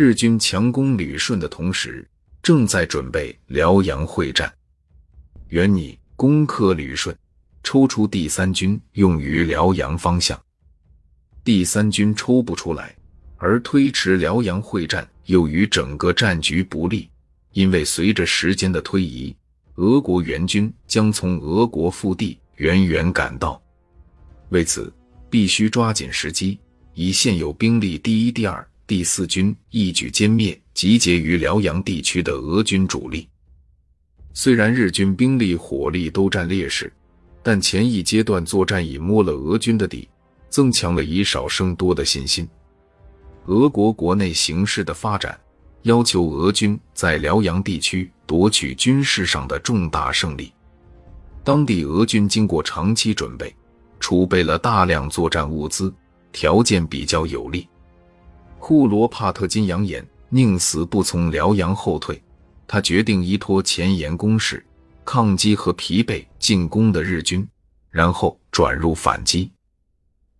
日军强攻旅顺的同时，正在准备辽阳会战。原拟攻克旅顺，抽出第三军用于辽阳方向。第三军抽不出来，而推迟辽阳会战又与整个战局不利，因为随着时间的推移，俄国援军将从俄国腹地远远赶到。为此，必须抓紧时机，以现有兵力第一、第二。第四军一举歼灭集结于辽阳地区的俄军主力。虽然日军兵力火力都占劣势，但前一阶段作战已摸了俄军的底，增强了以少胜多的信心。俄国国内形势的发展，要求俄军在辽阳地区夺取军事上的重大胜利。当地俄军经过长期准备，储备了大量作战物资，条件比较有利。库罗帕特金扬言宁死不从辽阳后退，他决定依托前沿攻势，抗击和疲惫进攻的日军，然后转入反击。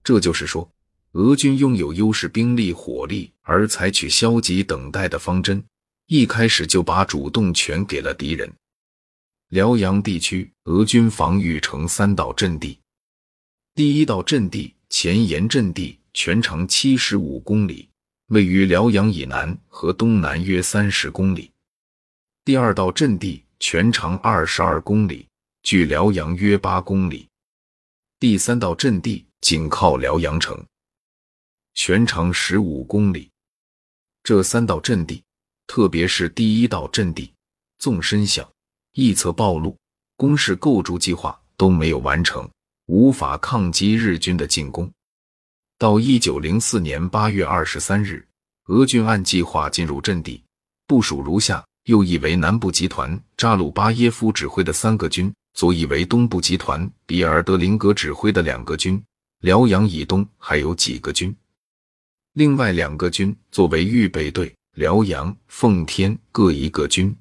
这就是说，俄军拥有优势兵力火力，而采取消极等待的方针，一开始就把主动权给了敌人。辽阳地区，俄军防御成三道阵地，第一道阵地前沿阵地全长七十五公里。位于辽阳以南和东南约三十公里。第二道阵地全长二十二公里，距辽阳约八公里。第三道阵地紧靠辽阳城，全长十五公里。这三道阵地，特别是第一道阵地，纵深小，一侧暴露，工事构筑计划都没有完成，无法抗击日军的进攻。到一九零四年八月二十三日，俄军按计划进入阵地，部署如下：右翼为南部集团扎鲁巴耶夫指挥的三个军，左翼为东部集团比尔德林格指挥的两个军。辽阳以东还有几个军，另外两个军作为预备队，辽阳、奉天各一个军。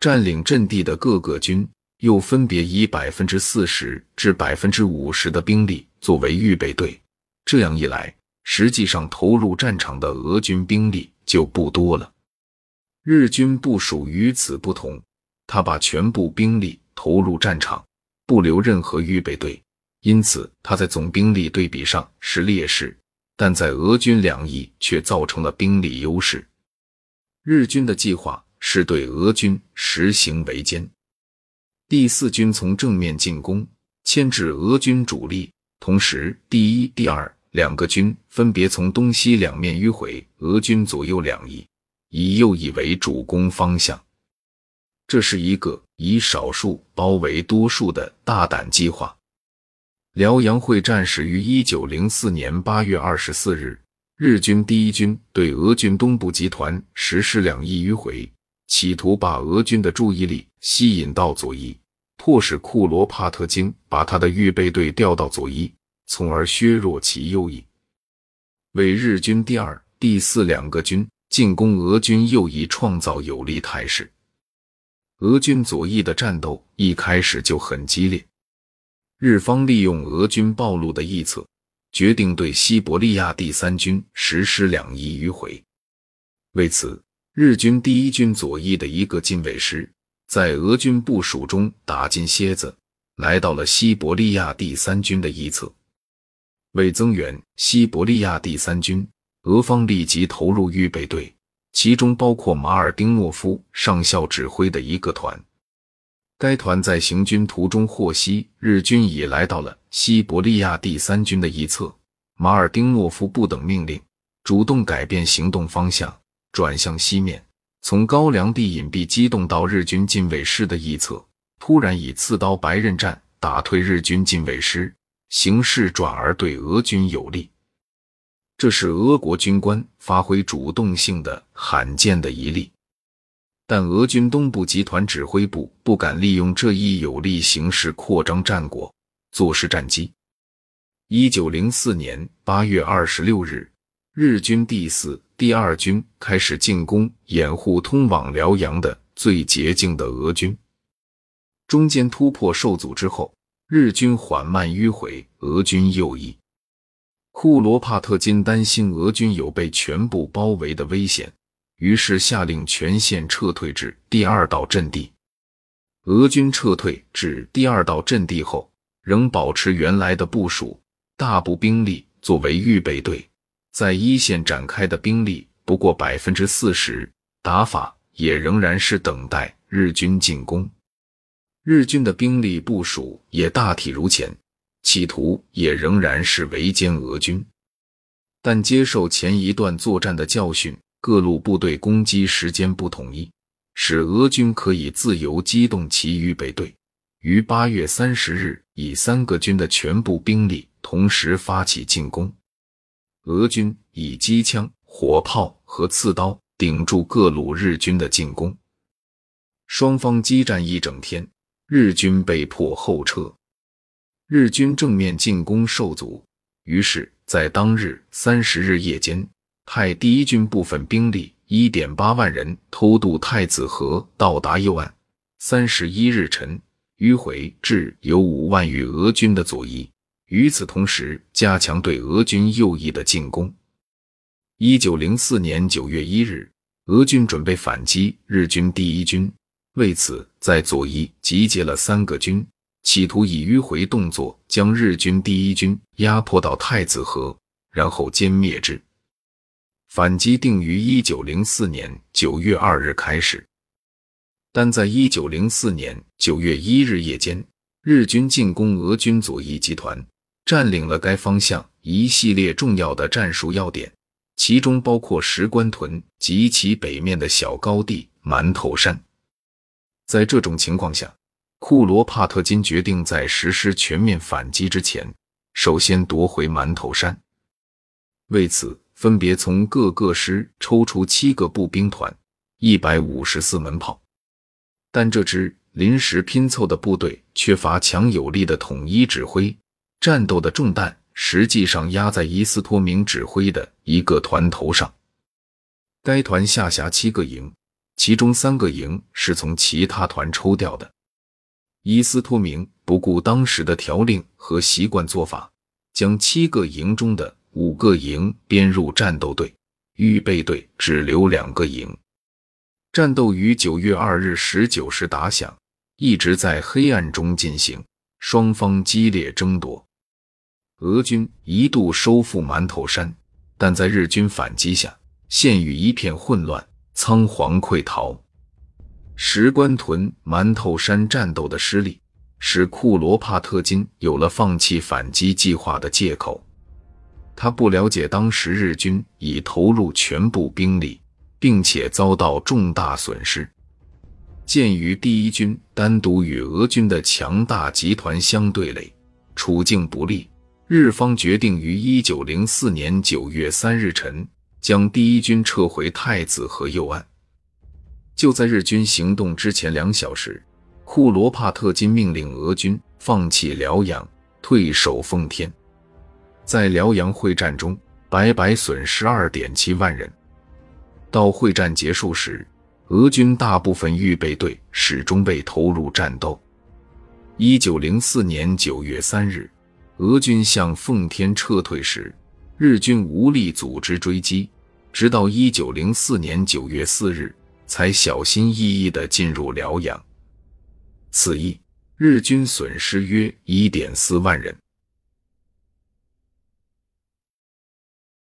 占领阵地的各个军又分别以百分之四十至百分之五十的兵力作为预备队。这样一来，实际上投入战场的俄军兵力就不多了。日军部署与此不同，他把全部兵力投入战场，不留任何预备队，因此他在总兵力对比上是劣势，但在俄军两翼却造成了兵力优势。日军的计划是对俄军实行围歼，第四军从正面进攻，牵制俄军主力。同时，第一、第二两个军分别从东西两面迂回俄军左右两翼，以右翼为主攻方向。这是一个以少数包围多数的大胆计划。辽阳会战始于一九零四年八月二十四日，日军第一军对俄军东部集团实施两翼迂回，企图把俄军的注意力吸引到左翼。迫使库罗帕特金把他的预备队调到左翼，从而削弱其右翼，为日军第二、第四两个军进攻俄军右翼创造有利态势。俄军左翼的战斗一开始就很激烈，日方利用俄军暴露的翼侧，决定对西伯利亚第三军实施两翼迂回。为此，日军第一军左翼的一个近卫师。在俄军部署中打进蝎子，来到了西伯利亚第三军的一侧。为增援西伯利亚第三军，俄方立即投入预备队，其中包括马尔丁诺夫上校指挥的一个团。该团在行军途中获悉日军已来到了西伯利亚第三军的一侧，马尔丁诺夫不等命令，主动改变行动方向，转向西面。从高粱地隐蔽机动到日军近卫师的一侧，突然以刺刀白刃战打退日军近卫师，形势转而对俄军有利。这是俄国军官发挥主动性的罕见的一例，但俄军东部集团指挥部不敢利用这一有利形势扩张战果，坐实战机。一九零四年八月二十六日，日军第四。第二军开始进攻，掩护通往辽阳的最捷径的俄军。中间突破受阻之后，日军缓慢迂回俄军右翼。库罗帕特金担心俄军有被全部包围的危险，于是下令全线撤退至第二道阵地。俄军撤退至第二道阵地后，仍保持原来的部署，大部兵力作为预备队，在一线展开的兵力不过百分之四十，打法也仍然是等待日军进攻。日军的兵力部署也大体如前。企图也仍然是围歼俄军，但接受前一段作战的教训，各路部队攻击时间不统一，使俄军可以自由机动其预备队，于八月三十日以三个军的全部兵力同时发起进攻。俄军以机枪、火炮和刺刀顶住各路日军的进攻，双方激战一整天，日军被迫后撤。日军正面进攻受阻，于是，在当日三十日夜间，派第一军部分兵力一点八万人偷渡太子河，到达右岸。三十一日晨，迂回至有五万余俄军的左翼。与此同时，加强对俄军右翼的进攻。一九零四年九月一日，俄军准备反击日军第一军，为此在左翼集结了三个军。企图以迂回动作将日军第一军压迫到太子河，然后歼灭之。反击定于一九零四年九月二日开始，但在一九零四年九月一日夜间，日军进攻俄军左翼集团，占领了该方向一系列重要的战术要点，其中包括石棺屯及其北面的小高地馒头山。在这种情况下，库罗帕特金决定在实施全面反击之前，首先夺回馒头山。为此，分别从各个师抽出七个步兵团、一百五十四门炮。但这支临时拼凑的部队缺乏强有力的统一指挥，战斗的重担实际上压在伊斯托明指挥的一个团头上。该团下辖七个营，其中三个营是从其他团抽调的。伊斯托明不顾当时的条令和习惯做法，将七个营中的五个营编入战斗队，预备队只留两个营。战斗于九月二日十九时打响，一直在黑暗中进行，双方激烈争夺。俄军一度收复馒头山，但在日军反击下，陷于一片混乱，仓皇溃逃。石棺屯、馒头山战斗的失利，使库罗帕特金有了放弃反击计划的借口。他不了解当时日军已投入全部兵力，并且遭到重大损失。鉴于第一军单独与俄军的强大集团相对垒，处境不利，日方决定于一九零四年九月三日晨将第一军撤回太子河右岸。就在日军行动之前两小时，库罗帕特金命令俄军放弃辽阳，退守奉天。在辽阳会战中，白白损失二点七万人。到会战结束时，俄军大部分预备队始终被投入战斗。一九零四年九月三日，俄军向奉天撤退时，日军无力组织追击，直到一九零四年九月四日。才小心翼翼地进入辽阳。此役，日军损失约一点四万人。